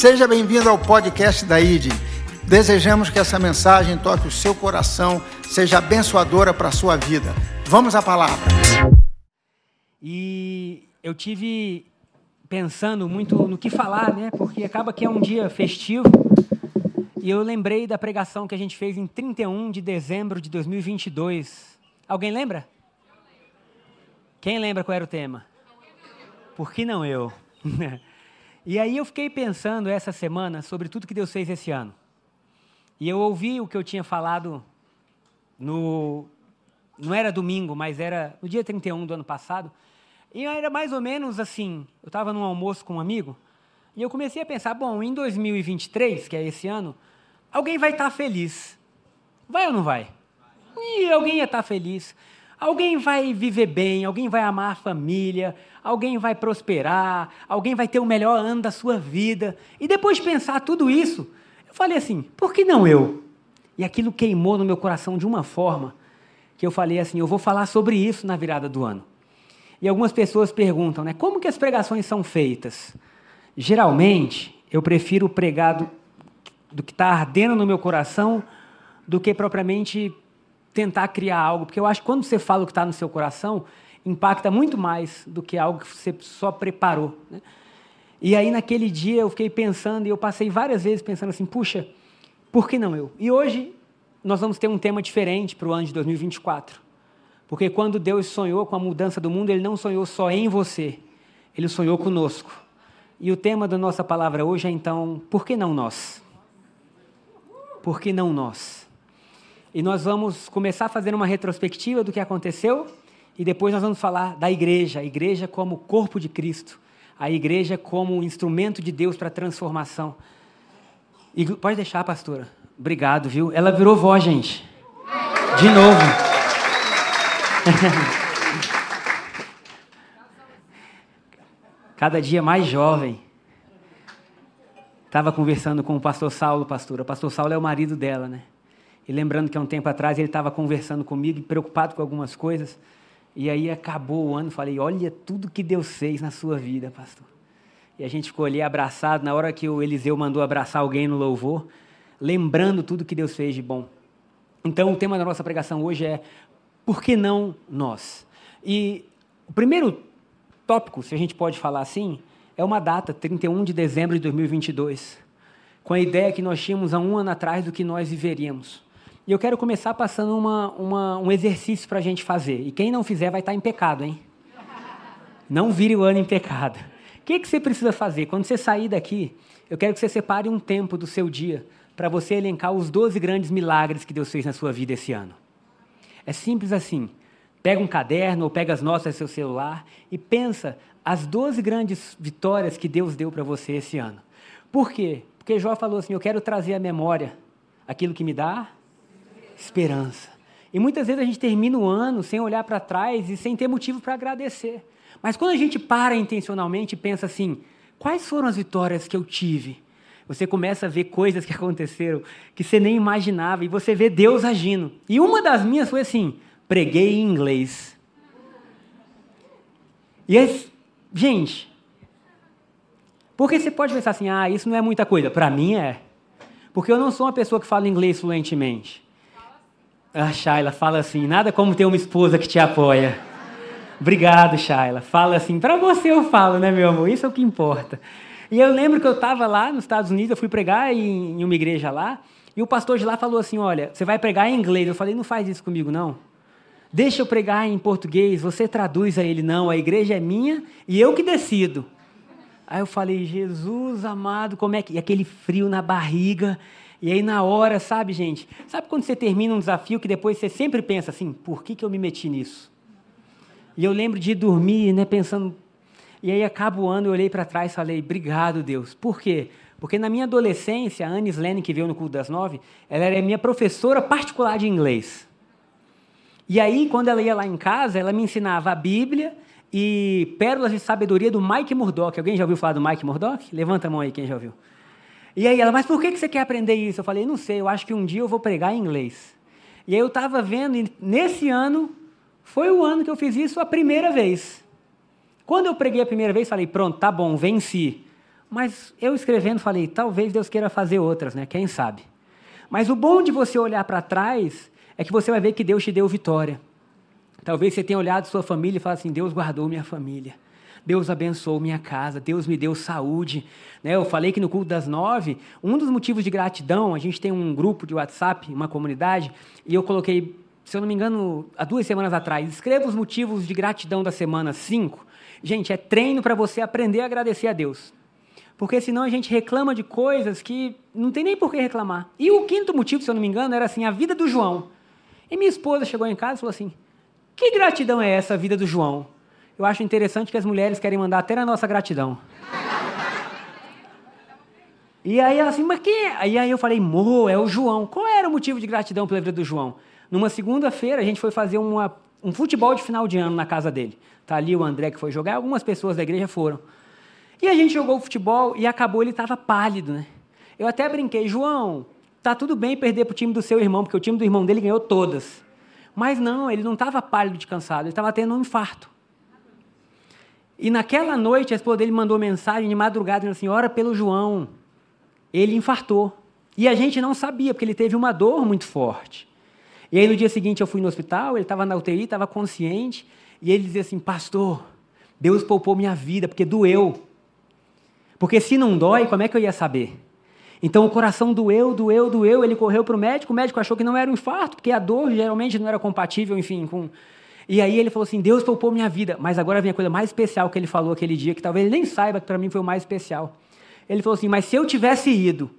Seja bem-vindo ao podcast da ID. Desejamos que essa mensagem toque o seu coração, seja abençoadora para a sua vida. Vamos à palavra. E eu tive pensando muito no que falar, né? Porque acaba que é um dia festivo. E eu lembrei da pregação que a gente fez em 31 de dezembro de 2022. Alguém lembra? Quem lembra qual era o tema? Por que não eu? e aí eu fiquei pensando essa semana sobre tudo que Deus fez esse ano. E eu ouvi o que eu tinha falado no. Não era domingo, mas era no dia 31 do ano passado. E era mais ou menos assim: eu estava num almoço com um amigo, e eu comecei a pensar: bom, em 2023, que é esse ano, alguém vai estar tá feliz. Vai ou não vai? E alguém ia estar tá feliz. Alguém vai viver bem, alguém vai amar a família, alguém vai prosperar, alguém vai ter o melhor ano da sua vida. E depois de pensar tudo isso, eu falei assim: por que não eu? E aquilo queimou no meu coração de uma forma que eu falei assim: eu vou falar sobre isso na virada do ano. E algumas pessoas perguntam, né? Como que as pregações são feitas? Geralmente, eu prefiro pregar do, do que está ardendo no meu coração do que propriamente tentar criar algo, porque eu acho que quando você fala o que está no seu coração, impacta muito mais do que algo que você só preparou. Né? E aí, naquele dia, eu fiquei pensando, e eu passei várias vezes pensando assim: puxa, por que não eu? E hoje, nós vamos ter um tema diferente para o ano de 2024. Porque quando Deus sonhou com a mudança do mundo, Ele não sonhou só em você, Ele sonhou conosco. E o tema da nossa palavra hoje é então: por que não nós? Por que não nós? E nós vamos começar fazendo uma retrospectiva do que aconteceu e depois nós vamos falar da igreja, a igreja como corpo de Cristo, a igreja como instrumento de Deus para transformação. E pode deixar, pastora. Obrigado, viu? Ela virou vó, gente. De novo. Cada dia mais jovem. Estava conversando com o pastor Saulo, pastora. O pastor Saulo é o marido dela, né? E lembrando que há um tempo atrás ele estava conversando comigo, preocupado com algumas coisas. E aí acabou o ano, falei: Olha tudo que Deus fez na sua vida, pastor. E a gente ficou ali abraçado. Na hora que o Eliseu mandou abraçar alguém no louvor, lembrando tudo que Deus fez de bom. Então, o tema da nossa pregação hoje é: Por que não nós? E o primeiro tópico, se a gente pode falar assim, é uma data, 31 de dezembro de 2022, com a ideia que nós tínhamos há um ano atrás do que nós viveríamos. E eu quero começar passando uma, uma, um exercício para a gente fazer. E quem não fizer vai estar tá em pecado, hein? Não vire o ano em pecado. O que, que você precisa fazer? Quando você sair daqui, eu quero que você separe um tempo do seu dia para você elencar os 12 grandes milagres que Deus fez na sua vida esse ano. É simples assim. Pega um caderno ou pega as notas do seu celular e pensa as 12 grandes vitórias que Deus deu para você esse ano. Por quê? Porque Jó falou assim: Eu quero trazer à memória aquilo que me dá esperança. E muitas vezes a gente termina o ano sem olhar para trás e sem ter motivo para agradecer. Mas quando a gente para intencionalmente e pensa assim: quais foram as vitórias que eu tive? Você começa a ver coisas que aconteceram que você nem imaginava e você vê Deus agindo. E uma das minhas foi assim: preguei em inglês. E aí, gente, porque você pode pensar assim: ah, isso não é muita coisa. Para mim é. Porque eu não sou uma pessoa que fala inglês fluentemente. A Shaila fala assim: nada como ter uma esposa que te apoia. Obrigado, Shaila. Fala assim: para você eu falo, né, meu amor? Isso é o que importa. E eu lembro que eu estava lá nos Estados Unidos, eu fui pregar em, em uma igreja lá, e o pastor de lá falou assim: olha, você vai pregar em inglês. Eu falei: não faz isso comigo, não. Deixa eu pregar em português, você traduz a ele. Não, a igreja é minha e eu que decido. Aí eu falei: Jesus amado, como é que. E aquele frio na barriga. E aí, na hora, sabe, gente? Sabe quando você termina um desafio que depois você sempre pensa assim: por que, que eu me meti nisso? E eu lembro de dormir, né, pensando. E aí, acaba o ano, eu olhei para trás e falei: obrigado, Deus. Por quê? Porque na minha adolescência, a Anne Slane, que veio no culto das nove, ela era minha professora particular de inglês. E aí, quando ela ia lá em casa, ela me ensinava a Bíblia e pérolas de sabedoria do Mike Murdock. Alguém já ouviu falar do Mike Murdock? Levanta a mão aí, quem já ouviu. E aí ela, mas por que você quer aprender isso? Eu falei, não sei, eu acho que um dia eu vou pregar em inglês. E aí eu estava vendo, e nesse ano, foi o ano que eu fiz isso a primeira vez. Quando eu preguei a primeira vez, falei, pronto, tá bom, venci. Mas eu escrevendo falei, talvez Deus queira fazer outras, né? Quem sabe? Mas o bom de você olhar para trás é que você vai ver que Deus te deu vitória. Talvez você tenha olhado sua família e falado assim: Deus guardou minha família. Deus abençoou minha casa, Deus me deu saúde. Né? Eu falei que no culto das nove, um dos motivos de gratidão, a gente tem um grupo de WhatsApp, uma comunidade, e eu coloquei, se eu não me engano, há duas semanas atrás, escreva os motivos de gratidão da semana cinco. Gente, é treino para você aprender a agradecer a Deus. Porque senão a gente reclama de coisas que não tem nem por que reclamar. E o quinto motivo, se eu não me engano, era assim, a vida do João. E minha esposa chegou em casa e falou assim: Que gratidão é essa, a vida do João? Eu acho interessante que as mulheres querem mandar até na nossa gratidão. E aí ela assim, mas quem é? E aí eu falei, Mo, é o João. Qual era o motivo de gratidão pela vida do João? Numa segunda-feira, a gente foi fazer uma, um futebol de final de ano na casa dele. Tá ali o André que foi jogar, algumas pessoas da igreja foram. E a gente jogou futebol e acabou, ele estava pálido, né? Eu até brinquei, João, tá tudo bem perder para o time do seu irmão, porque o time do irmão dele ganhou todas. Mas não, ele não estava pálido de cansado, ele estava tendo um infarto. E naquela noite, a esposa dele mandou mensagem de madrugada, dizendo assim: ora pelo João. Ele infartou. E a gente não sabia, porque ele teve uma dor muito forte. E aí no dia seguinte eu fui no hospital, ele estava na UTI, estava consciente, e ele dizia assim: Pastor, Deus poupou minha vida, porque doeu. Porque se não dói, como é que eu ia saber? Então o coração doeu, doeu, doeu. Ele correu para o médico, o médico achou que não era um infarto, porque a dor geralmente não era compatível, enfim, com, e aí ele falou assim: Deus poupou minha vida. Mas agora vem a coisa mais especial que ele falou aquele dia, que talvez ele nem saiba que para mim foi o mais especial. Ele falou assim: Mas se eu tivesse ido,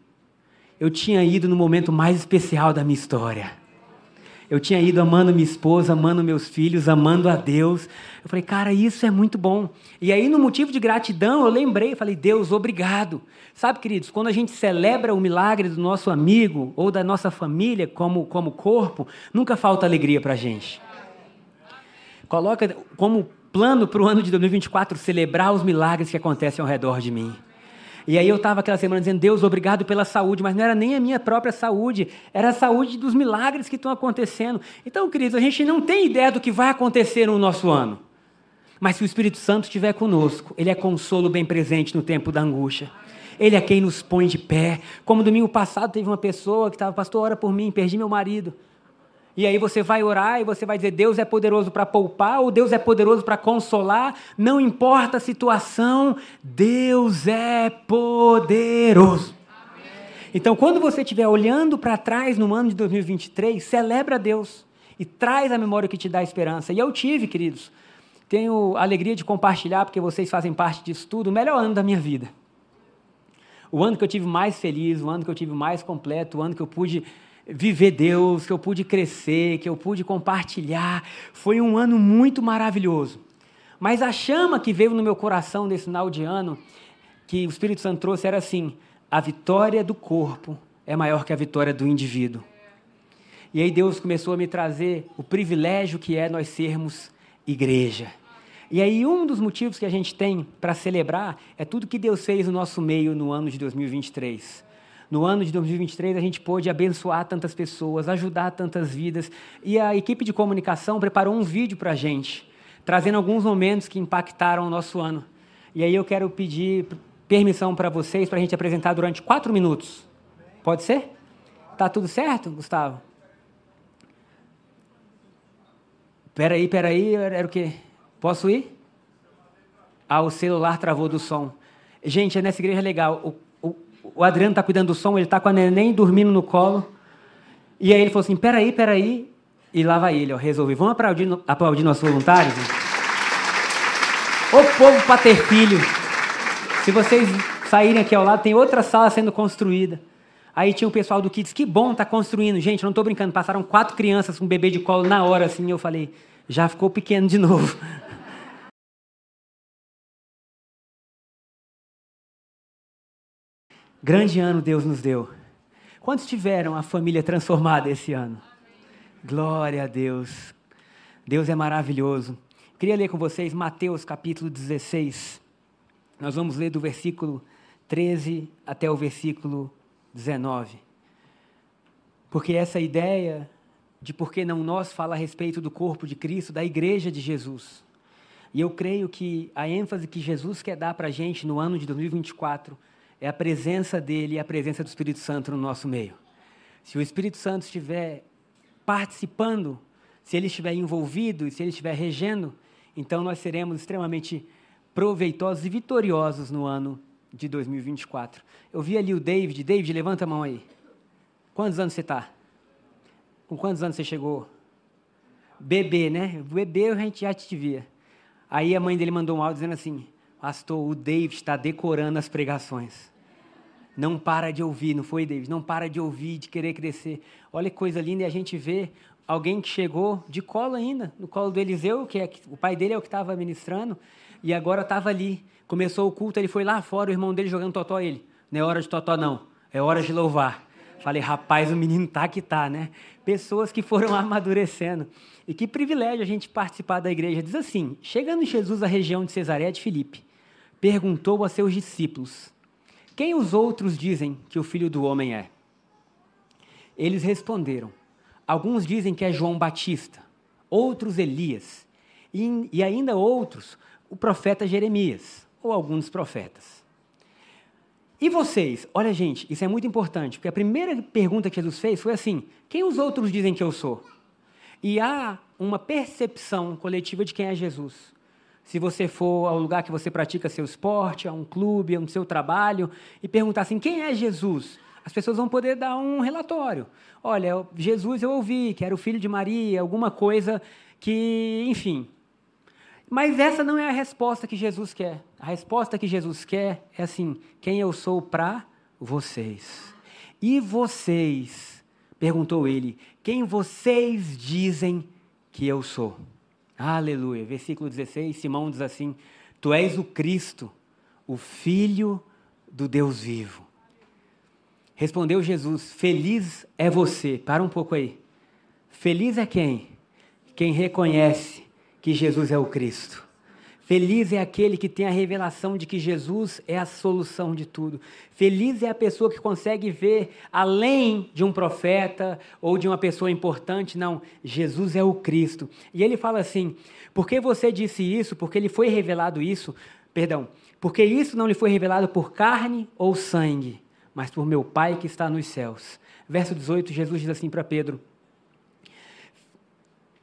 eu tinha ido no momento mais especial da minha história. Eu tinha ido amando minha esposa, amando meus filhos, amando a Deus. Eu falei, cara, isso é muito bom. E aí, no motivo de gratidão, eu lembrei, falei, Deus, obrigado. Sabe, queridos, quando a gente celebra o milagre do nosso amigo ou da nossa família como, como corpo, nunca falta alegria para a gente. Coloca como plano para o ano de 2024 celebrar os milagres que acontecem ao redor de mim. E aí eu estava aquela semana dizendo, Deus, obrigado pela saúde, mas não era nem a minha própria saúde, era a saúde dos milagres que estão acontecendo. Então, queridos, a gente não tem ideia do que vai acontecer no nosso ano. Mas se o Espírito Santo estiver conosco, ele é consolo bem presente no tempo da angústia. Ele é quem nos põe de pé. Como domingo passado teve uma pessoa que estava, pastor, ora por mim, perdi meu marido. E aí você vai orar e você vai dizer: Deus é poderoso para poupar ou Deus é poderoso para consolar, não importa a situação, Deus é poderoso. Então, quando você estiver olhando para trás no ano de 2023, celebra Deus e traz a memória que te dá esperança. E eu tive, queridos, tenho a alegria de compartilhar, porque vocês fazem parte disso tudo, o melhor ano da minha vida. O ano que eu tive mais feliz, o ano que eu tive mais completo, o ano que eu pude viver Deus, que eu pude crescer, que eu pude compartilhar. Foi um ano muito maravilhoso. Mas a chama que veio no meu coração nesse final de ano, que o Espírito Santo trouxe, era assim: a vitória do corpo é maior que a vitória do indivíduo. E aí Deus começou a me trazer o privilégio que é nós sermos igreja. E aí um dos motivos que a gente tem para celebrar é tudo que Deus fez no nosso meio no ano de 2023. No ano de 2023, a gente pôde abençoar tantas pessoas, ajudar tantas vidas. E a equipe de comunicação preparou um vídeo para a gente, trazendo alguns momentos que impactaram o nosso ano. E aí eu quero pedir permissão para vocês para a gente apresentar durante quatro minutos. Pode ser? Tá tudo certo, Gustavo? Peraí, peraí, era o quê? Posso ir? Ah, o celular travou do som. Gente, é nessa igreja legal. O o Adriano está cuidando do som, ele está com a neném dormindo no colo. E aí ele falou assim: peraí, peraí. E lá vai ele, ó, resolvi. Vamos aplaudir, aplaudir nossos voluntários? O povo para ter filho. Se vocês saírem aqui ao lado, tem outra sala sendo construída. Aí tinha o pessoal do Kids, que bom tá construindo. Gente, não estou brincando, passaram quatro crianças com um bebê de colo na hora, assim, eu falei, já ficou pequeno de novo. Grande ano Deus nos deu. Quantos tiveram a família transformada esse ano? Glória a Deus. Deus é maravilhoso. Queria ler com vocês Mateus capítulo 16. Nós vamos ler do versículo 13 até o versículo 19. Porque essa ideia de por que não nós fala a respeito do corpo de Cristo, da igreja de Jesus. E eu creio que a ênfase que Jesus quer dar para a gente no ano de 2024 é a presença dele e a presença do Espírito Santo no nosso meio. Se o Espírito Santo estiver participando, se ele estiver envolvido e se ele estiver regendo, então nós seremos extremamente proveitosos e vitoriosos no ano de 2024. Eu vi ali o David. David, levanta a mão aí. Quantos anos você está? Com quantos anos você chegou? Bebê, né? Bebê a gente já te via. Aí a mãe dele mandou um áudio dizendo assim: Pastor, o David está decorando as pregações. Não para de ouvir, não foi, David? Não para de ouvir, de querer crescer. Olha que coisa linda, e a gente vê alguém que chegou de colo ainda, no colo do Eliseu, que é, o pai dele é o que estava ministrando, e agora estava ali. Começou o culto, ele foi lá fora, o irmão dele jogando totó ele. Não é hora de totó, não. É hora de louvar. Falei, rapaz, o menino tá que tá, né? Pessoas que foram amadurecendo. E que privilégio a gente participar da igreja. Diz assim: chegando Jesus à região de Cesareia de Filipe, perguntou a seus discípulos: Quem os outros dizem que o filho do homem é? Eles responderam: Alguns dizem que é João Batista, outros Elias, e, e ainda outros o profeta Jeremias, ou alguns profetas. E vocês? Olha, gente, isso é muito importante, porque a primeira pergunta que Jesus fez foi assim: quem os outros dizem que eu sou? E há uma percepção coletiva de quem é Jesus. Se você for ao lugar que você pratica seu esporte, a um clube, a um seu trabalho, e perguntar assim: quem é Jesus? As pessoas vão poder dar um relatório. Olha, Jesus eu ouvi, que era o filho de Maria, alguma coisa que, enfim, mas essa não é a resposta que Jesus quer. A resposta que Jesus quer é assim: quem eu sou para vocês. E vocês, perguntou ele, quem vocês dizem que eu sou? Aleluia. Versículo 16, Simão diz assim: Tu és o Cristo, o Filho do Deus vivo. Respondeu Jesus: Feliz é você. Para um pouco aí. Feliz é quem? Quem reconhece que Jesus é o Cristo. Feliz é aquele que tem a revelação de que Jesus é a solução de tudo. Feliz é a pessoa que consegue ver além de um profeta ou de uma pessoa importante. Não, Jesus é o Cristo. E ele fala assim: porque você disse isso? Porque lhe foi revelado isso? Perdão, porque isso não lhe foi revelado por carne ou sangue, mas por meu Pai que está nos céus. Verso 18, Jesus diz assim para Pedro: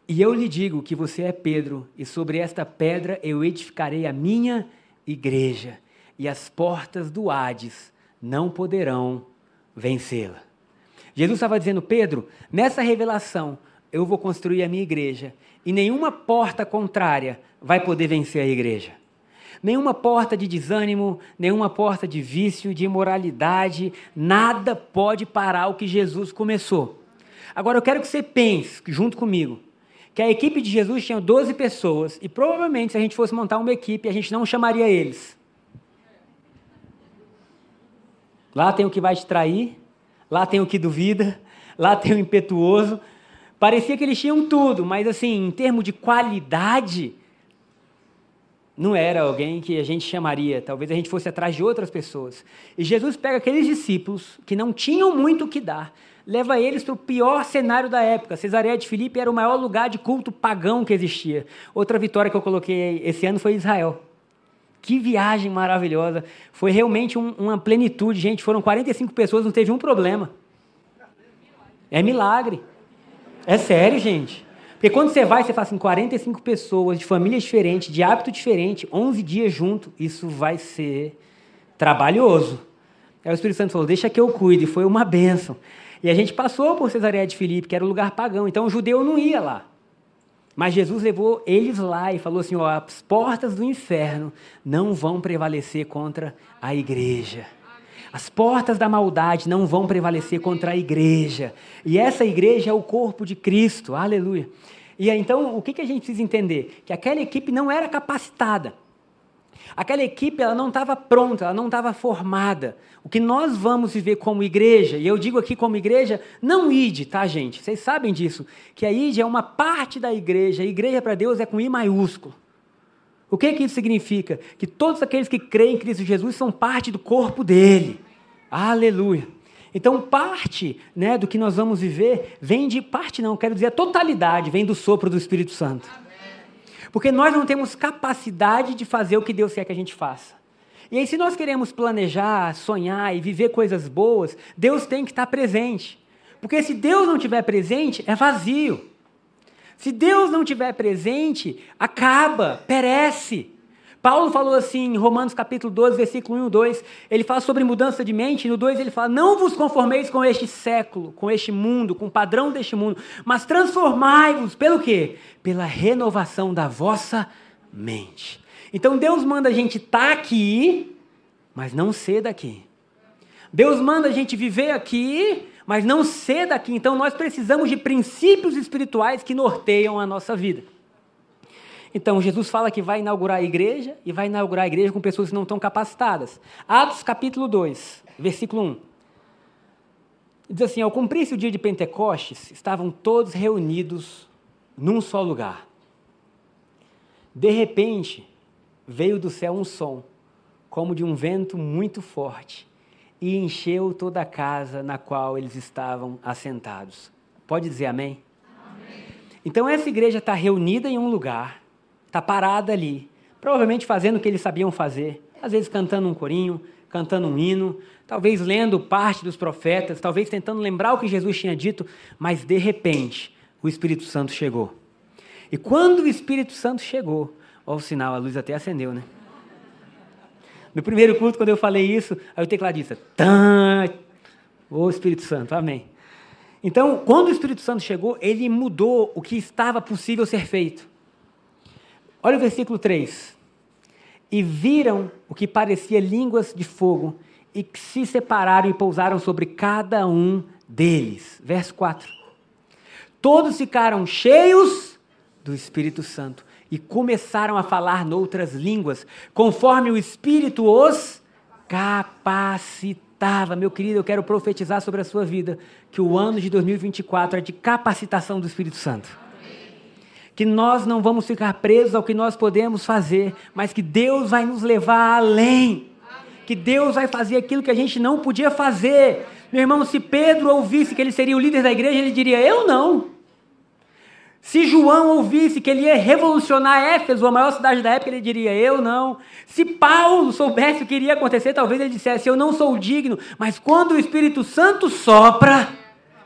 e eu lhe digo que você é Pedro, e sobre esta pedra eu edificarei a minha igreja, e as portas do Hades não poderão vencê-la. Jesus estava dizendo, Pedro, nessa revelação eu vou construir a minha igreja, e nenhuma porta contrária vai poder vencer a igreja. Nenhuma porta de desânimo, nenhuma porta de vício, de imoralidade, nada pode parar o que Jesus começou. Agora eu quero que você pense, junto comigo, que a equipe de Jesus tinha 12 pessoas e provavelmente se a gente fosse montar uma equipe, a gente não chamaria eles. Lá tem o que vai te trair, lá tem o que duvida, lá tem o impetuoso. Parecia que eles tinham tudo, mas assim, em termos de qualidade, não era alguém que a gente chamaria, talvez a gente fosse atrás de outras pessoas. E Jesus pega aqueles discípulos que não tinham muito o que dar, leva eles para o pior cenário da época. Cesareia de Filipe era o maior lugar de culto pagão que existia. Outra vitória que eu coloquei esse ano foi Israel. Que viagem maravilhosa. Foi realmente um, uma plenitude, gente. Foram 45 pessoas, não teve um problema. É milagre. É sério, gente. Porque quando você vai, você fala assim, 45 pessoas de famílias diferentes, de hábito diferente, 11 dias junto, isso vai ser trabalhoso. Aí o Espírito Santo falou, deixa que eu cuide. Foi uma benção. E a gente passou por Cesareia de Filipe, que era um lugar pagão, então o judeu não ia lá. Mas Jesus levou eles lá e falou assim: ó, as portas do inferno não vão prevalecer contra a igreja. As portas da maldade não vão prevalecer contra a igreja. E essa igreja é o corpo de Cristo. Aleluia. E então, o que a gente precisa entender? Que aquela equipe não era capacitada. Aquela equipe ela não estava pronta, ela não estava formada. O que nós vamos viver como igreja, e eu digo aqui como igreja, não ide, tá, gente? Vocês sabem disso, que a ide é uma parte da igreja. A igreja para Deus é com I maiúsculo. O que, que isso significa? Que todos aqueles que creem em Cristo Jesus são parte do corpo dele. Aleluia. Então, parte né, do que nós vamos viver vem de parte, não, quero dizer, a totalidade vem do sopro do Espírito Santo. Porque nós não temos capacidade de fazer o que Deus quer que a gente faça. E aí, se nós queremos planejar, sonhar e viver coisas boas, Deus tem que estar presente. Porque se Deus não estiver presente, é vazio. Se Deus não estiver presente, acaba, perece. Paulo falou assim em Romanos capítulo 12, versículo 1 e 2, ele fala sobre mudança de mente, no 2 ele fala, não vos conformeis com este século, com este mundo, com o padrão deste mundo, mas transformai-vos, pelo quê? Pela renovação da vossa mente. Então Deus manda a gente estar tá aqui, mas não ser daqui. Deus manda a gente viver aqui, mas não ser daqui. Então nós precisamos de princípios espirituais que norteiam a nossa vida. Então, Jesus fala que vai inaugurar a igreja e vai inaugurar a igreja com pessoas que não estão capacitadas. Atos capítulo 2, versículo 1. Diz assim: Ao cumprir-se o dia de Pentecostes, estavam todos reunidos num só lugar. De repente, veio do céu um som, como de um vento muito forte, e encheu toda a casa na qual eles estavam assentados. Pode dizer amém? amém. Então, essa igreja está reunida em um lugar está parada ali, provavelmente fazendo o que eles sabiam fazer, às vezes cantando um corinho, cantando um hino, talvez lendo parte dos profetas, talvez tentando lembrar o que Jesus tinha dito, mas de repente o Espírito Santo chegou. E quando o Espírito Santo chegou, ó, o sinal, a luz até acendeu, né? No primeiro culto, quando eu falei isso, aí o tecladista, Tã! ô Espírito Santo, amém. Então, quando o Espírito Santo chegou, ele mudou o que estava possível ser feito. Olha o versículo 3. E viram o que parecia línguas de fogo, e que se separaram e pousaram sobre cada um deles. Verso 4. Todos ficaram cheios do Espírito Santo e começaram a falar noutras línguas, conforme o Espírito os capacitava. Meu querido, eu quero profetizar sobre a sua vida que o ano de 2024 é de capacitação do Espírito Santo que nós não vamos ficar presos ao que nós podemos fazer, mas que Deus vai nos levar além. Que Deus vai fazer aquilo que a gente não podia fazer. Meu irmão, se Pedro ouvisse que ele seria o líder da igreja, ele diria: Eu não. Se João ouvisse que ele ia revolucionar Éfeso, a maior cidade da época, ele diria: Eu não. Se Paulo soubesse o que iria acontecer, talvez ele dissesse: Eu não sou digno. Mas quando o Espírito Santo sopra,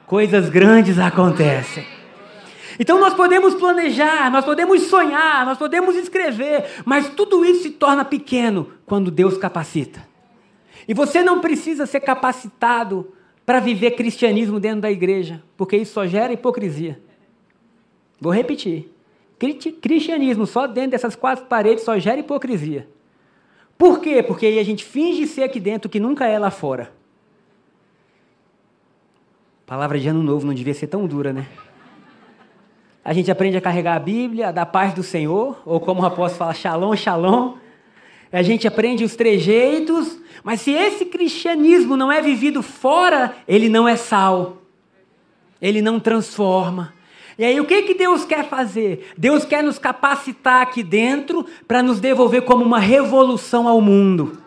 coisas grandes acontecem. Então nós podemos planejar, nós podemos sonhar, nós podemos escrever, mas tudo isso se torna pequeno quando Deus capacita. E você não precisa ser capacitado para viver cristianismo dentro da igreja, porque isso só gera hipocrisia. Vou repetir. Cristianismo só dentro dessas quatro paredes só gera hipocrisia. Por quê? Porque aí a gente finge ser aqui dentro que nunca é lá fora. Palavra de ano novo não devia ser tão dura, né? A gente aprende a carregar a Bíblia, a dar paz do Senhor, ou como o apóstolo fala, shalom, shalom. A gente aprende os trejeitos, mas se esse cristianismo não é vivido fora, ele não é sal. Ele não transforma. E aí o que, que Deus quer fazer? Deus quer nos capacitar aqui dentro para nos devolver como uma revolução ao mundo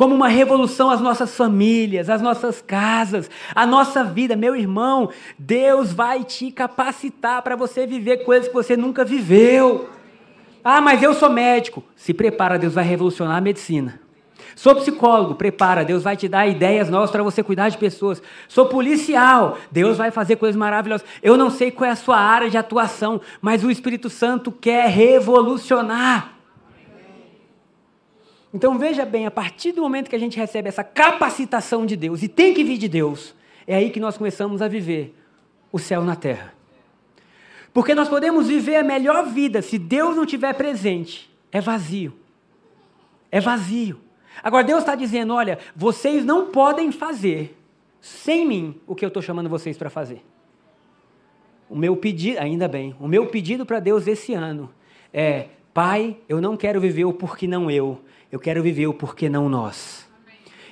como uma revolução às nossas famílias, às nossas casas, à nossa vida. Meu irmão, Deus vai te capacitar para você viver coisas que você nunca viveu. Ah, mas eu sou médico. Se prepara, Deus vai revolucionar a medicina. Sou psicólogo, prepara, Deus vai te dar ideias novas para você cuidar de pessoas. Sou policial, Deus vai fazer coisas maravilhosas. Eu não sei qual é a sua área de atuação, mas o Espírito Santo quer revolucionar. Então veja bem, a partir do momento que a gente recebe essa capacitação de Deus, e tem que vir de Deus, é aí que nós começamos a viver o céu na terra. Porque nós podemos viver a melhor vida se Deus não estiver presente. É vazio. É vazio. Agora Deus está dizendo: olha, vocês não podem fazer sem mim o que eu estou chamando vocês para fazer. O meu pedido, ainda bem, o meu pedido para Deus esse ano é: Pai, eu não quero viver o porque não eu, eu quero viver o porquê não nós.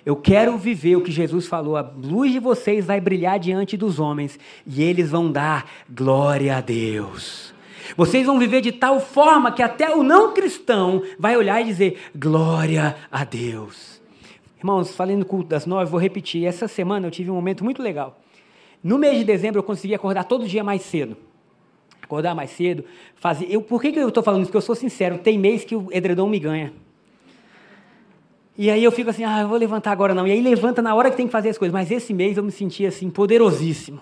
Eu quero viver o que Jesus falou: a luz de vocês vai brilhar diante dos homens e eles vão dar glória a Deus. Vocês vão viver de tal forma que até o não cristão vai olhar e dizer glória a Deus. Irmãos, falando no culto das nove, vou repetir. Essa semana eu tive um momento muito legal. No mês de dezembro eu consegui acordar todo dia mais cedo. acordar mais cedo, fazer. Eu, por que, que eu estou falando isso? Porque eu sou sincero, tem mês que o edredom me ganha. E aí eu fico assim, ah, eu vou levantar agora não. E aí levanta na hora que tem que fazer as coisas. Mas esse mês eu me senti assim, poderosíssimo.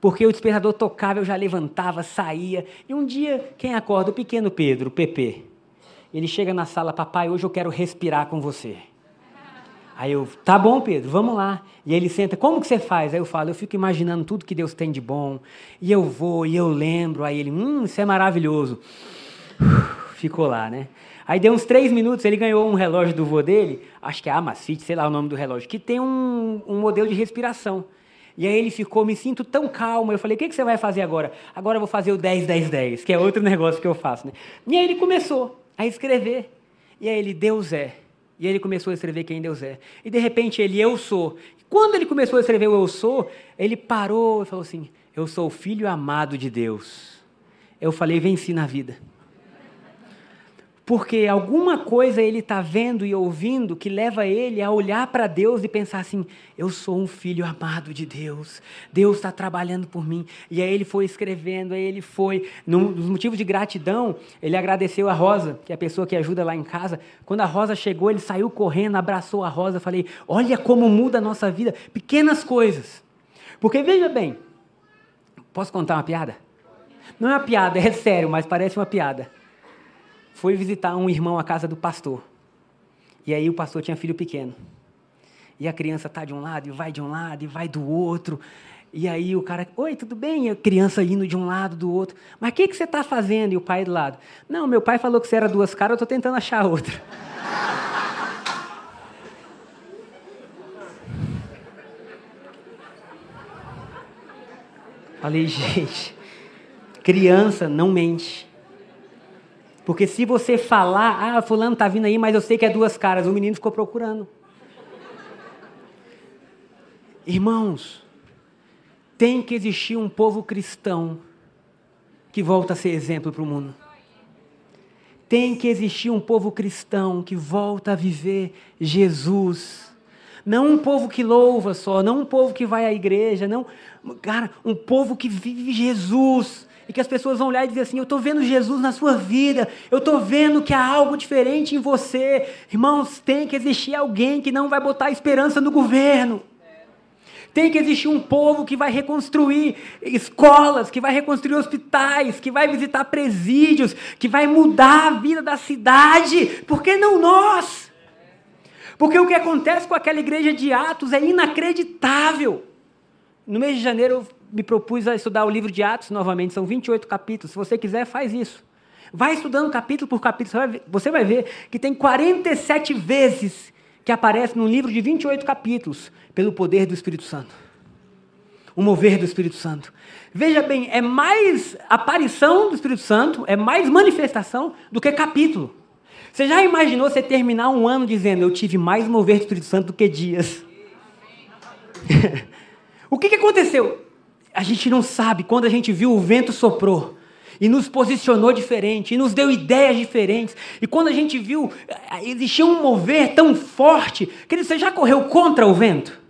Porque o despertador tocava, eu já levantava, saía. E um dia, quem acorda? O pequeno Pedro, o Pepe. Ele chega na sala, papai, hoje eu quero respirar com você. Aí eu, tá bom, Pedro, vamos lá. E ele senta, como que você faz? Aí eu falo, eu fico imaginando tudo que Deus tem de bom. E eu vou, e eu lembro. Aí ele, hum, isso é maravilhoso. Ficou lá, né? Aí deu uns três minutos, ele ganhou um relógio do vô dele, acho que é Amazfit, sei lá o nome do relógio, que tem um, um modelo de respiração. E aí ele ficou, me sinto tão calmo. Eu falei, o que, que você vai fazer agora? Agora eu vou fazer o 10, 10, 10, que é outro negócio que eu faço. Né? E aí ele começou a escrever. E aí ele, Deus é. E aí ele começou a escrever quem Deus é. E de repente ele, eu sou. Quando ele começou a escrever o eu sou, ele parou e falou assim: Eu sou o filho amado de Deus. Eu falei, venci na vida. Porque alguma coisa ele está vendo e ouvindo que leva ele a olhar para Deus e pensar assim: eu sou um filho amado de Deus, Deus está trabalhando por mim. E aí ele foi escrevendo, aí ele foi. Nos motivos de gratidão, ele agradeceu a Rosa, que é a pessoa que ajuda lá em casa. Quando a Rosa chegou, ele saiu correndo, abraçou a Rosa. Falei: olha como muda a nossa vida, pequenas coisas. Porque veja bem, posso contar uma piada? Não é uma piada, é sério, mas parece uma piada foi visitar um irmão à casa do pastor. E aí o pastor tinha filho pequeno. E a criança está de um lado e vai de um lado e vai do outro. E aí o cara, oi, tudo bem? E a criança indo de um lado, do outro. Mas o que, que você está fazendo? E o pai do lado. Não, meu pai falou que você era duas caras, eu estou tentando achar outra. Falei, gente, criança não mente. Porque se você falar, ah, fulano está vindo aí, mas eu sei que é duas caras, o menino ficou procurando. Irmãos, tem que existir um povo cristão que volta a ser exemplo para o mundo. Tem que existir um povo cristão que volta a viver Jesus. Não um povo que louva só, não um povo que vai à igreja, não, cara, um povo que vive Jesus e que as pessoas vão olhar e dizer assim: Eu estou vendo Jesus na sua vida, eu estou vendo que há algo diferente em você. Irmãos, tem que existir alguém que não vai botar esperança no governo. Tem que existir um povo que vai reconstruir escolas, que vai reconstruir hospitais, que vai visitar presídios, que vai mudar a vida da cidade. Por que não nós? Porque o que acontece com aquela igreja de Atos é inacreditável. No mês de janeiro, me propus a estudar o livro de Atos novamente, são 28 capítulos. Se você quiser, faz isso. Vai estudando capítulo por capítulo, você vai ver que tem 47 vezes que aparece num livro de 28 capítulos, pelo poder do Espírito Santo. O mover do Espírito Santo. Veja bem, é mais aparição do Espírito Santo, é mais manifestação do que capítulo. Você já imaginou você terminar um ano dizendo: Eu tive mais mover do Espírito Santo do que dias? o que, que aconteceu? A gente não sabe quando a gente viu o vento soprou e nos posicionou diferente, e nos deu ideias diferentes. E quando a gente viu, eh, existia um mover tão forte, querido, você já correu contra o vento?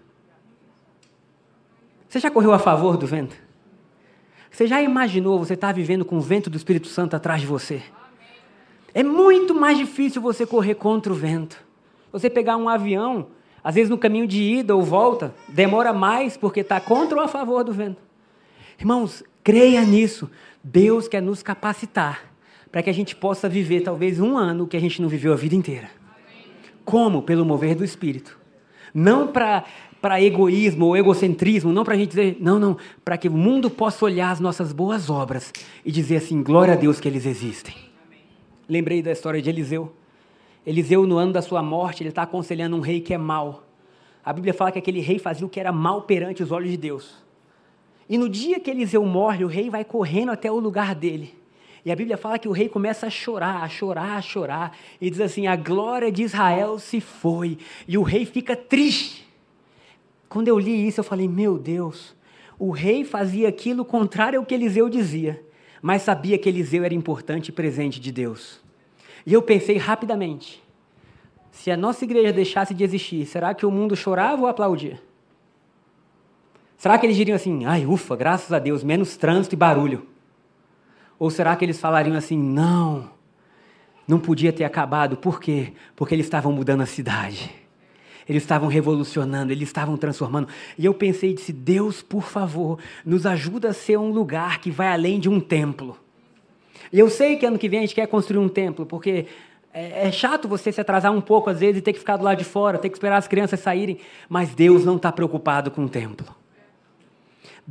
Você já correu a favor do vento? Você já imaginou você estar tá vivendo com o vento do Espírito Santo atrás de você? É muito mais difícil você correr contra o vento. Você pegar um avião, às vezes no caminho de ida ou volta, demora mais porque está contra ou a favor do vento. Irmãos, creia nisso. Deus quer nos capacitar para que a gente possa viver talvez um ano que a gente não viveu a vida inteira. Como? Pelo mover do Espírito. Não para egoísmo ou egocentrismo, não para a gente dizer, não, não, para que o mundo possa olhar as nossas boas obras e dizer assim, glória a Deus que eles existem. Lembrei da história de Eliseu. Eliseu, no ano da sua morte, ele está aconselhando um rei que é mau. A Bíblia fala que aquele rei fazia o que era mal perante os olhos de Deus. E no dia que Eliseu morre, o rei vai correndo até o lugar dele. E a Bíblia fala que o rei começa a chorar, a chorar, a chorar. E diz assim: a glória de Israel se foi. E o rei fica triste. Quando eu li isso, eu falei: meu Deus, o rei fazia aquilo contrário ao que Eliseu dizia, mas sabia que Eliseu era importante e presente de Deus. E eu pensei rapidamente: se a nossa igreja deixasse de existir, será que o mundo chorava ou aplaudia? Será que eles diriam assim, ai, ufa, graças a Deus, menos trânsito e barulho? Ou será que eles falariam assim: não, não podia ter acabado? Por quê? Porque eles estavam mudando a cidade. Eles estavam revolucionando, eles estavam transformando. E eu pensei e disse: Deus, por favor, nos ajuda a ser um lugar que vai além de um templo. E eu sei que ano que vem a gente quer construir um templo, porque é, é, chato você se atrasar um pouco às vezes e ter que ficar do lado de fora, ter que esperar as crianças saírem. Mas Deus não está preocupado com o templo.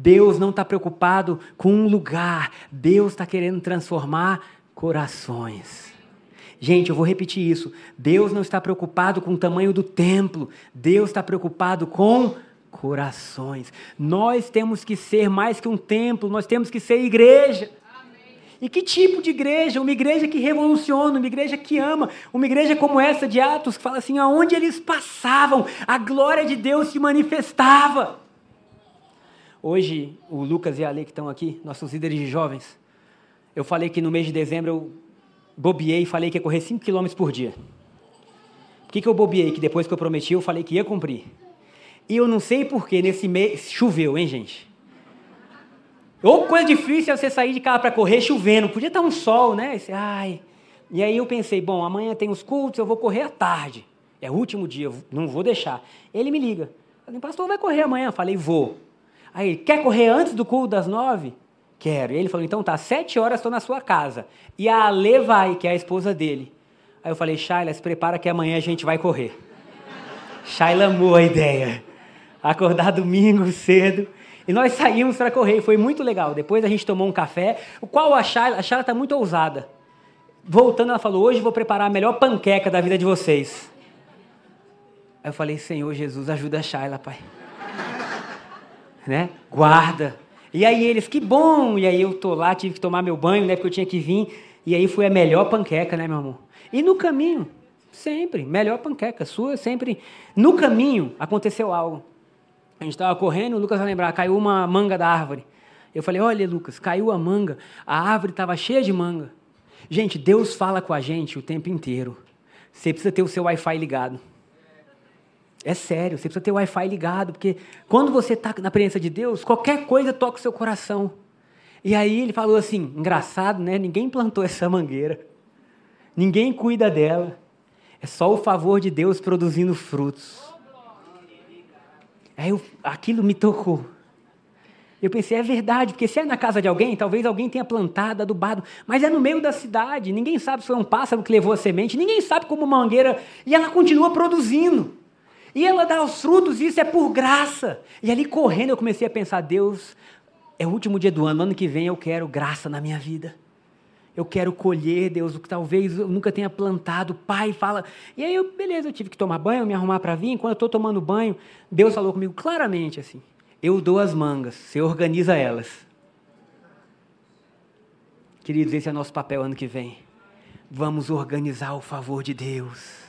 Deus não está preocupado com um lugar. Deus está querendo transformar corações. Gente, eu vou repetir isso. Deus não está preocupado com o tamanho do templo. Deus está preocupado com corações. Nós temos que ser mais que um templo, nós temos que ser igreja. E que tipo de igreja? Uma igreja que revoluciona, uma igreja que ama, uma igreja como essa de Atos, que fala assim: aonde eles passavam, a glória de Deus se manifestava. Hoje, o Lucas e a Ale que estão aqui, nossos líderes de jovens, eu falei que no mês de dezembro eu bobiei e falei que ia correr 5 km por dia. Por que, que eu bobiei? Que depois que eu prometi, eu falei que ia cumprir. E eu não sei porquê, nesse mês choveu, hein, gente? Ou coisa difícil é você sair de casa para correr chovendo. Podia estar um sol, né? Esse, ai. E aí eu pensei, bom, amanhã tem os cultos, eu vou correr à tarde. É o último dia, não vou deixar. Ele me liga. Falei, pastor, vai correr amanhã? Eu falei, vou. Aí, quer correr antes do culto das nove? Quero. E ele falou, então tá, sete horas estou na sua casa. E a Ale vai, que é a esposa dele. Aí eu falei, Shaila, se prepara que amanhã a gente vai correr. Shaila amou a ideia. Acordar domingo cedo e nós saímos para correr, foi muito legal. Depois a gente tomou um café, o qual a Charla, a Charla está muito ousada. Voltando, ela falou: Hoje vou preparar a melhor panqueca da vida de vocês. Aí eu falei: Senhor Jesus, ajuda a Shayla, pai. Né? Guarda. E aí eles, que bom! E aí eu tô lá, tive que tomar meu banho, né? Porque eu tinha que vir. E aí foi a melhor panqueca, né, meu amor? E no caminho, sempre, melhor panqueca, sua sempre. No caminho aconteceu algo. A gente estava correndo, o Lucas vai lembrar, caiu uma manga da árvore. Eu falei, olha, Lucas, caiu a manga, a árvore estava cheia de manga. Gente, Deus fala com a gente o tempo inteiro. Você precisa ter o seu Wi-Fi ligado. É sério, você precisa ter o Wi-Fi ligado, porque quando você está na presença de Deus, qualquer coisa toca o seu coração. E aí ele falou assim: engraçado, né? Ninguém plantou essa mangueira, ninguém cuida dela, é só o favor de Deus produzindo frutos. Aí eu, aquilo me tocou. Eu pensei, é verdade, porque se é na casa de alguém, talvez alguém tenha plantado, adubado, mas é no meio da cidade, ninguém sabe se foi um pássaro que levou a semente, ninguém sabe como uma mangueira, e ela continua produzindo. E ela dá os frutos, e isso é por graça. E ali correndo eu comecei a pensar, Deus, é o último dia do ano, ano que vem eu quero graça na minha vida eu quero colher, Deus, o que talvez eu nunca tenha plantado. Pai, fala. E aí, eu, beleza, eu tive que tomar banho, me arrumar para vir. Quando eu estou tomando banho, Deus falou comigo claramente assim: Eu dou as mangas, você organiza elas. Queridos, esse é nosso papel ano que vem. Vamos organizar o favor de Deus.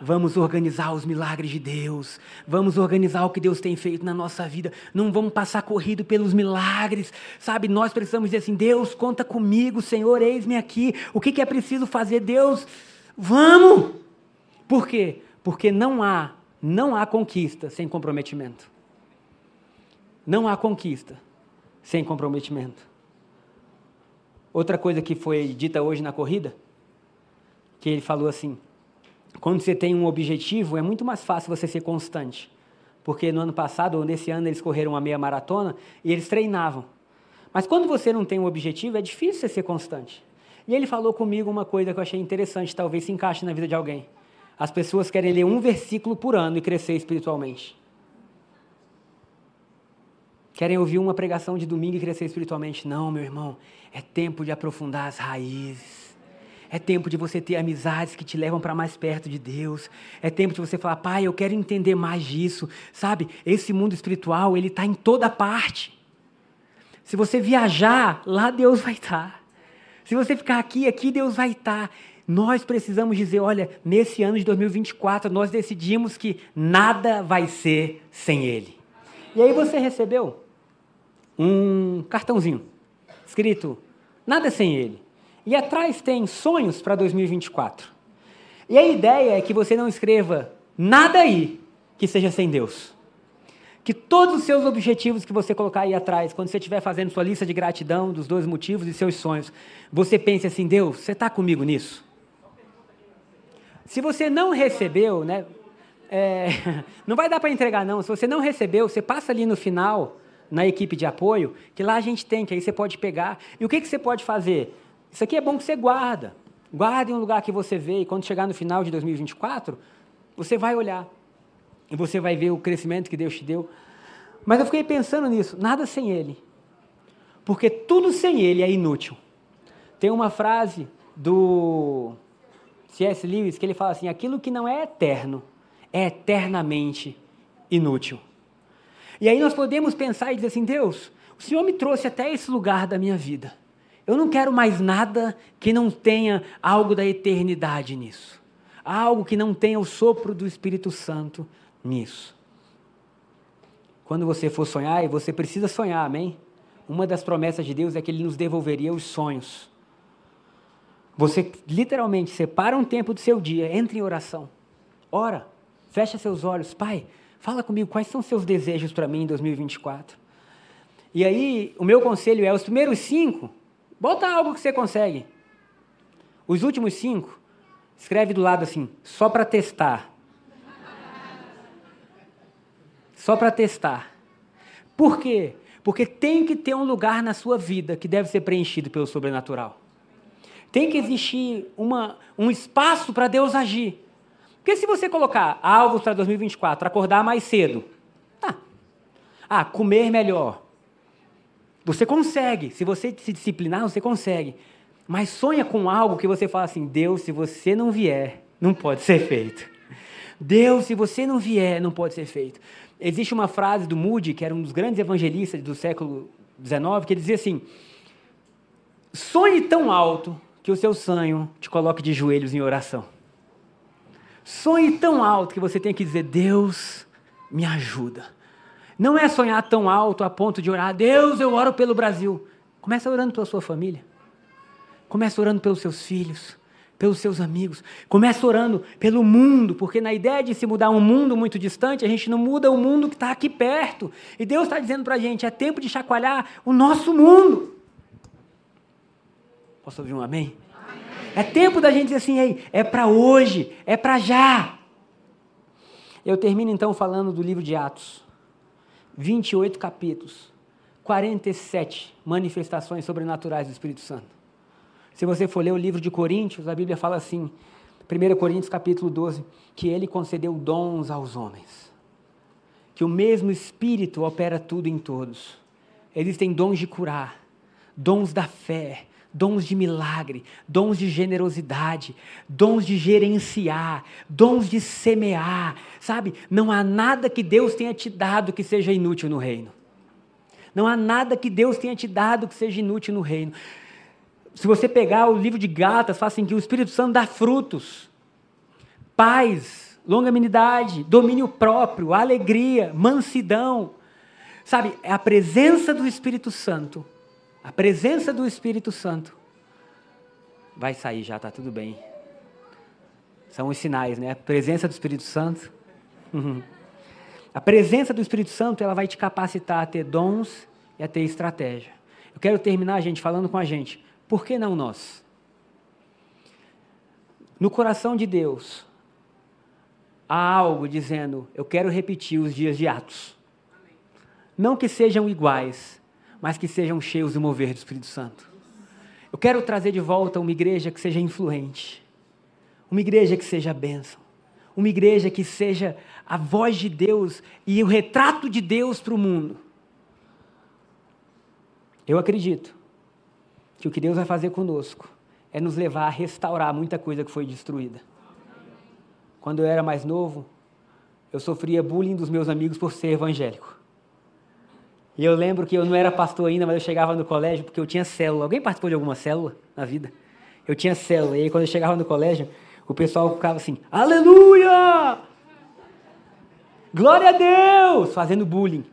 Vamos organizar os milagres de Deus. Vamos organizar o que Deus tem feito na nossa vida. Não vamos passar corrido pelos milagres. Sabe, nós precisamos dizer assim: Deus, conta comigo, Senhor, eis-me aqui. O que, é preciso fazer? Deus, vamos! Por quê? Porque não há, não há conquista sem comprometimento. Não há conquista sem comprometimento. Outra coisa que foi dita hoje na corrida, que ele falou assim: quando você tem um objetivo, é muito mais fácil você ser constante. Porque no ano passado, ou nesse ano, eles correram uma meia maratona e eles treinavam. Mas quando você não tem um objetivo, é difícil você ser constante. E ele falou comigo uma coisa que eu achei interessante, talvez se encaixe na vida de alguém. As pessoas querem ler um versículo por ano e crescer espiritualmente. Querem ouvir uma pregação de domingo e crescer espiritualmente. Não, meu irmão, é tempo de aprofundar as raízes. É tempo de você ter amizades que te levam para mais perto de Deus. É tempo de você falar, pai, eu quero entender mais disso. Sabe, esse mundo espiritual, ele está em toda parte. Se você viajar, lá Deus vai estar. Tá. Se você ficar aqui, aqui Deus vai estar. Tá. Nós precisamos dizer, olha, nesse ano de 2024, nós decidimos que nada vai ser sem Ele. E aí você recebeu um cartãozinho escrito, nada sem Ele. E atrás tem sonhos para 2024. E a ideia é que você não escreva nada aí que seja sem Deus. que todos os seus objetivos que você colocar aí atrás, quando você estiver fazendo sua lista de gratidão dos dois motivos e seus sonhos, você pense assim: Deus, você está comigo nisso? Se você não recebeu, né, é, não vai dar para entregar, não. Se você não recebeu, você passa ali no final, na equipe de apoio, que lá a gente tem, que aí você pode pegar. E o que, que você pode fazer? Isso aqui é bom que você guarda. Guarde em um lugar que você vê, e quando chegar no final de 2024, você vai olhar. E você vai ver o crescimento que Deus te deu. Mas eu fiquei pensando nisso, nada sem Ele. Porque tudo sem Ele é inútil. Tem uma frase do C.S. Lewis que ele fala assim: aquilo que não é eterno é eternamente inútil. E aí nós podemos pensar e dizer assim: Deus, o Senhor me trouxe até esse lugar da minha vida. Eu não quero mais nada que não tenha algo da eternidade nisso. Algo que não tenha o sopro do Espírito Santo nisso. Quando você for sonhar, e você precisa sonhar, amém? Uma das promessas de Deus é que Ele nos devolveria os sonhos. Você literalmente separa um tempo do seu dia, entre em oração, ora, fecha seus olhos, Pai, fala comigo quais são seus desejos para mim em 2024. E aí, o meu conselho é: os primeiros cinco, bota algo que você consegue. Os últimos cinco, escreve do lado assim, só para testar. Só para testar. Por quê? Porque tem que ter um lugar na sua vida que deve ser preenchido pelo sobrenatural. Tem que existir uma, um espaço para Deus agir. Porque se você colocar alvos para 2024, acordar mais cedo, tá. Ah, comer melhor. Você consegue. Se você se disciplinar, você consegue. Mas sonha com algo que você fala assim: Deus, se você não vier, não pode ser feito. Deus, se você não vier, não pode ser feito. Existe uma frase do Moody, que era um dos grandes evangelistas do século XIX, que dizia assim: sonhe tão alto que o seu sonho te coloque de joelhos em oração. Sonhe tão alto que você tem que dizer: Deus, me ajuda. Não é sonhar tão alto a ponto de orar, Deus, eu oro pelo Brasil. Começa orando pela sua família. Começa orando pelos seus filhos pelos seus amigos. Começa orando pelo mundo, porque na ideia de se mudar um mundo muito distante, a gente não muda o mundo que está aqui perto. E Deus está dizendo para a gente: é tempo de chacoalhar o nosso mundo. Posso ouvir um amém? amém. É tempo da gente dizer assim: Ei, é para hoje, é para já. Eu termino então falando do livro de Atos. 28 capítulos, 47 manifestações sobrenaturais do Espírito Santo. Se você for ler o livro de Coríntios, a Bíblia fala assim, 1 Coríntios capítulo 12, que ele concedeu dons aos homens. Que o mesmo Espírito opera tudo em todos. Existem dons de curar, dons da fé, dons de milagre, dons de generosidade, dons de gerenciar, dons de semear, sabe? Não há nada que Deus tenha te dado que seja inútil no reino. Não há nada que Deus tenha te dado que seja inútil no reino se você pegar o livro de Gatas, fala assim que o Espírito Santo dá frutos. Paz, longanimidade, domínio próprio, alegria, mansidão. Sabe, é a presença do Espírito Santo. A presença do Espírito Santo. Vai sair já, tá tudo bem. São os sinais, né? A presença do Espírito Santo. A presença do Espírito Santo, ela vai te capacitar a ter dons e a ter estratégia. Eu quero terminar, gente, falando com a gente. Por que não nós? No coração de Deus, há algo dizendo: eu quero repetir os dias de Atos. Não que sejam iguais, mas que sejam cheios do mover do Espírito Santo. Eu quero trazer de volta uma igreja que seja influente, uma igreja que seja bênção, uma igreja que seja a voz de Deus e o retrato de Deus para o mundo. Eu acredito que o que Deus vai fazer conosco é nos levar a restaurar muita coisa que foi destruída. Quando eu era mais novo, eu sofria bullying dos meus amigos por ser evangélico. E eu lembro que eu não era pastor ainda, mas eu chegava no colégio porque eu tinha célula. Alguém participou de alguma célula na vida? Eu tinha célula. E aí, quando eu chegava no colégio, o pessoal ficava assim: Aleluia! Glória a Deus! Fazendo bullying.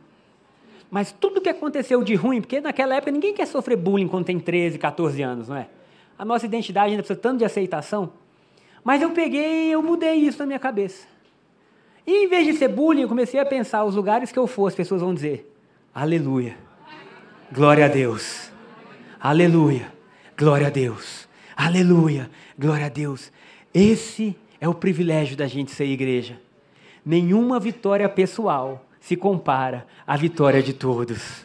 Mas tudo que aconteceu de ruim, porque naquela época ninguém quer sofrer bullying quando tem 13, 14 anos, não é? A nossa identidade ainda precisa tanto de aceitação. Mas eu peguei eu mudei isso na minha cabeça. E em vez de ser bullying, eu comecei a pensar, os lugares que eu for, as pessoas vão dizer, aleluia, glória a Deus, aleluia, glória a Deus, aleluia, glória a Deus. Esse é o privilégio da gente ser igreja. Nenhuma vitória pessoal se compara à vitória de todos.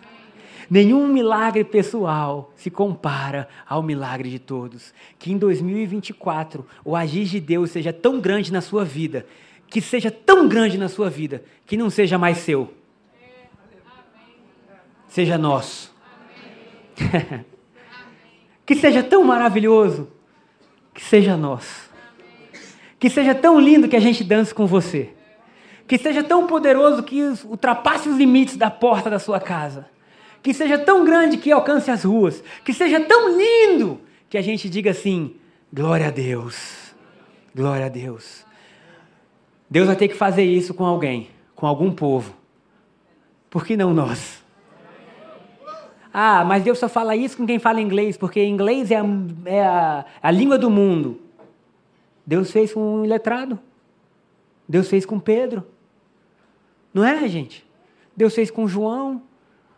Nenhum milagre pessoal se compara ao milagre de todos. Que em 2024 o agir de Deus seja tão grande na sua vida, que seja tão grande na sua vida, que não seja mais seu. Seja nosso. que seja tão maravilhoso, que seja nosso. Que seja tão lindo que a gente dance com você. Que seja tão poderoso que ultrapasse os limites da porta da sua casa que seja tão grande que alcance as ruas, que seja tão lindo que a gente diga assim: glória a Deus, glória a Deus. Deus vai ter que fazer isso com alguém, com algum povo. Por que não nós? Ah, mas Deus só fala isso com quem fala inglês, porque inglês é a, é a, a língua do mundo. Deus fez com um iletrado. Deus fez com Pedro. Não é, gente? Deus fez com João.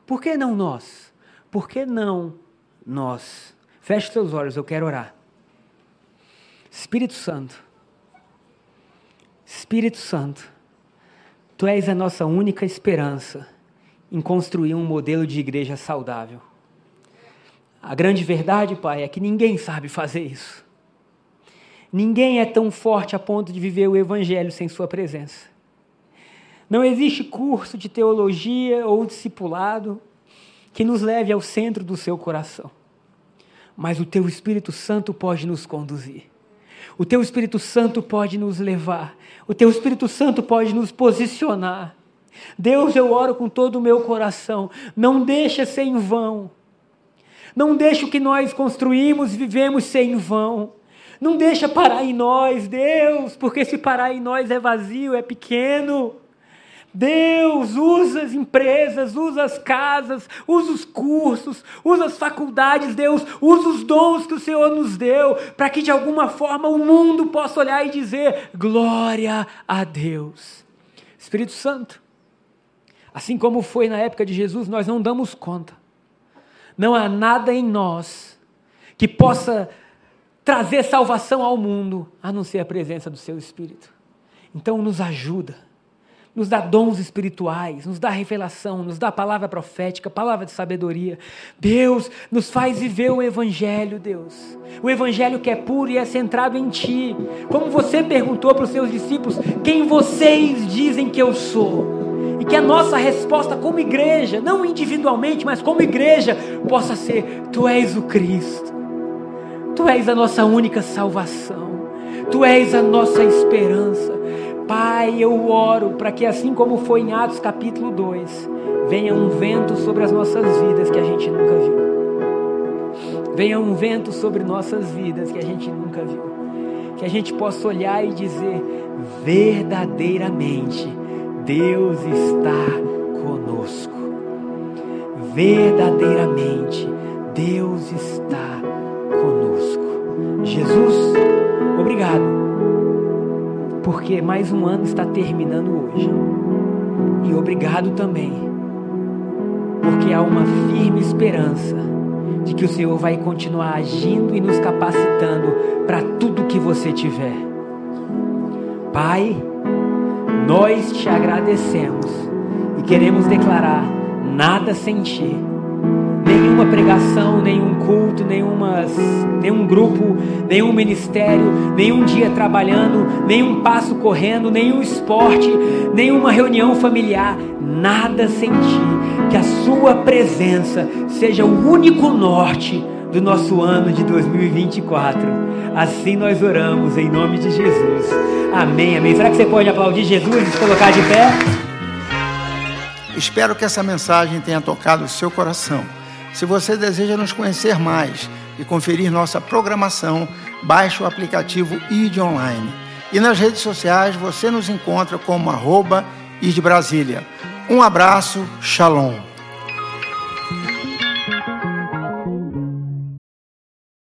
Por que não nós? Por que não nós? Feche seus olhos, eu quero orar. Espírito Santo, Espírito Santo, Tu és a nossa única esperança em construir um modelo de igreja saudável. A grande verdade, Pai, é que ninguém sabe fazer isso. Ninguém é tão forte a ponto de viver o Evangelho sem Sua presença. Não existe curso de teologia ou discipulado que nos leve ao centro do seu coração. Mas o teu Espírito Santo pode nos conduzir. O teu Espírito Santo pode nos levar. O teu Espírito Santo pode nos posicionar. Deus, eu oro com todo o meu coração. Não deixa ser em vão. Não deixa o que nós construímos, vivemos ser em vão. Não deixa parar em nós, Deus, porque se parar em nós é vazio, é pequeno. Deus usa as empresas, usa as casas, usa os cursos, usa as faculdades, Deus usa os dons que o Senhor nos deu, para que de alguma forma o mundo possa olhar e dizer: glória a Deus. Espírito Santo, assim como foi na época de Jesus, nós não damos conta. Não há nada em nós que possa trazer salvação ao mundo, a não ser a presença do Seu Espírito. Então, nos ajuda nos dá dons espirituais, nos dá revelação, nos dá palavra profética, palavra de sabedoria. Deus nos faz viver o Evangelho, Deus. O Evangelho que é puro e é centrado em Ti. Como você perguntou para os seus discípulos: quem vocês dizem que eu sou? E que a nossa resposta como igreja, não individualmente, mas como igreja, possa ser: Tu és o Cristo. Tu és a nossa única salvação. Tu és a nossa esperança. Pai, eu oro para que, assim como foi em Atos capítulo 2, venha um vento sobre as nossas vidas que a gente nunca viu. Venha um vento sobre nossas vidas que a gente nunca viu. Que a gente possa olhar e dizer: verdadeiramente, Deus está conosco. Verdadeiramente, Deus está conosco. Jesus, obrigado porque mais um ano está terminando hoje. E obrigado também, porque há uma firme esperança de que o Senhor vai continuar agindo e nos capacitando para tudo que você tiver. Pai, nós te agradecemos e queremos declarar: nada sem ti nenhuma pregação, nenhum culto, nenhumas, nenhum grupo, nenhum ministério, nenhum dia trabalhando, nenhum passo correndo, nenhum esporte, nenhuma reunião familiar, nada sem ti. Que a Sua presença seja o único norte do nosso ano de 2024. Assim nós oramos em nome de Jesus. Amém, amém. Será que você pode aplaudir Jesus e se colocar de pé? Espero que essa mensagem tenha tocado o seu coração. Se você deseja nos conhecer mais e conferir nossa programação, baixe o aplicativo ID Online. E nas redes sociais você nos encontra como arroba ID Brasília. Um abraço, shalom.